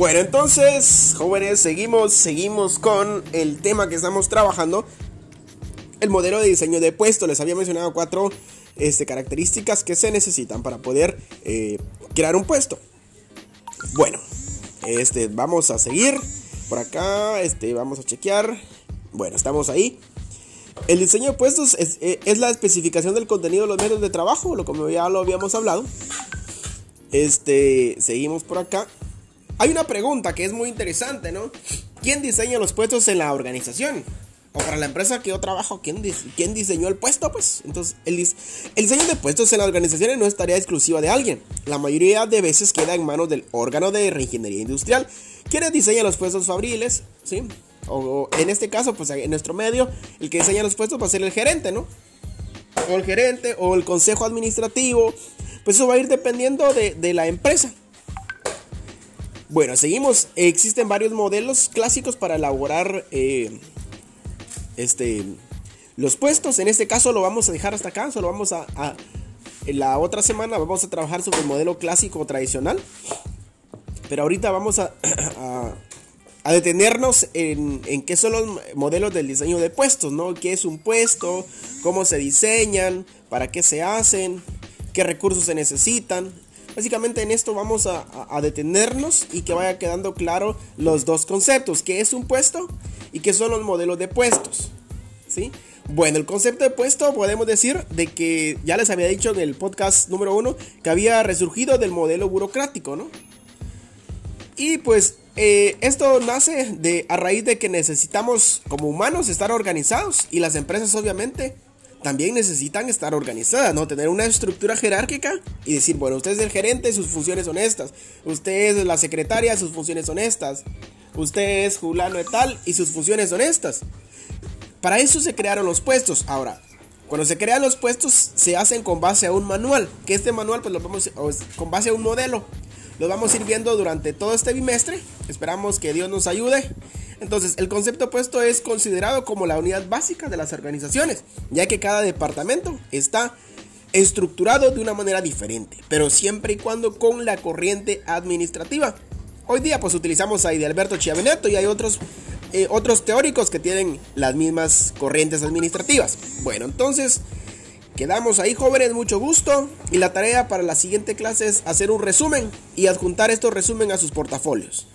Bueno, entonces, jóvenes, seguimos, seguimos con el tema que estamos trabajando. El modelo de diseño de puesto. Les había mencionado cuatro este, características que se necesitan para poder eh, crear un puesto. Bueno, este, vamos a seguir por acá. Este, vamos a chequear. Bueno, estamos ahí. El diseño de puestos es, eh, la especificación del contenido de los medios de trabajo, lo como ya lo habíamos hablado. Este, seguimos por acá. Hay una pregunta que es muy interesante, ¿no? ¿Quién diseña los puestos en la organización? O para la empresa que yo trabajo, ¿quién, diseñó el puesto? Pues entonces, el, el, diseño de puestos en las organizaciones no es tarea exclusiva de alguien. La mayoría de veces queda en manos del órgano de reingeniería industrial, quienes diseñan los puestos fabriles, ¿sí? O, en este caso, pues en nuestro medio, el que diseña los puestos va a ser el gerente, ¿no? O el gerente, o el consejo administrativo. Pues eso va a ir dependiendo de, de la empresa. Bueno, seguimos. Existen varios modelos clásicos para elaborar eh, este, los puestos. En este caso lo vamos a dejar hasta acá. Solo vamos a, En la otra semana vamos a trabajar sobre el modelo clásico tradicional. Pero ahorita vamos a, a, detenernos en, en, qué son los modelos del diseño de puestos, ¿no? ¿Qué es un puesto? ¿Cómo se diseñan? ¿Para qué se hacen? ¿Qué recursos se necesitan? Básicamente en esto vamos a, detenernos y que vaya quedando claro los dos conceptos, qué es un puesto y qué son los modelos de puestos. ¿Sí? Bueno, el concepto de puesto podemos decir de que ya les había dicho en el podcast número uno que había resurgido del modelo burocrático, ¿no? Y pues eh, esto nace de a raíz de que necesitamos como humanos estar organizados y las empresas obviamente también necesitan estar organizadas, ¿no? Tener una estructura jerárquica y decir, bueno, usted es el gerente, sus funciones son estas. Usted es la secretaria, sus funciones son estas. Usted es Julano de tal y sus funciones son estas. Para eso se crearon los puestos. Ahora, cuando se crean los puestos, se hacen con base a un manual. Que este manual, pues lo vamos con base a un modelo. Lo vamos a ir viendo durante todo este bimestre. Esperamos que Dios nos ayude. Entonces, el concepto opuesto es considerado como la unidad básica de las organizaciones, ya que cada departamento está estructurado de una manera diferente, pero siempre y cuando con la corriente administrativa. Hoy día pues utilizamos a Alberto Chiaveneto y hay otros, eh, otros teóricos que tienen las mismas corrientes administrativas. Bueno, entonces quedamos ahí jóvenes, mucho gusto y la tarea para la siguiente clase es hacer un resumen y adjuntar estos resumen a sus portafolios.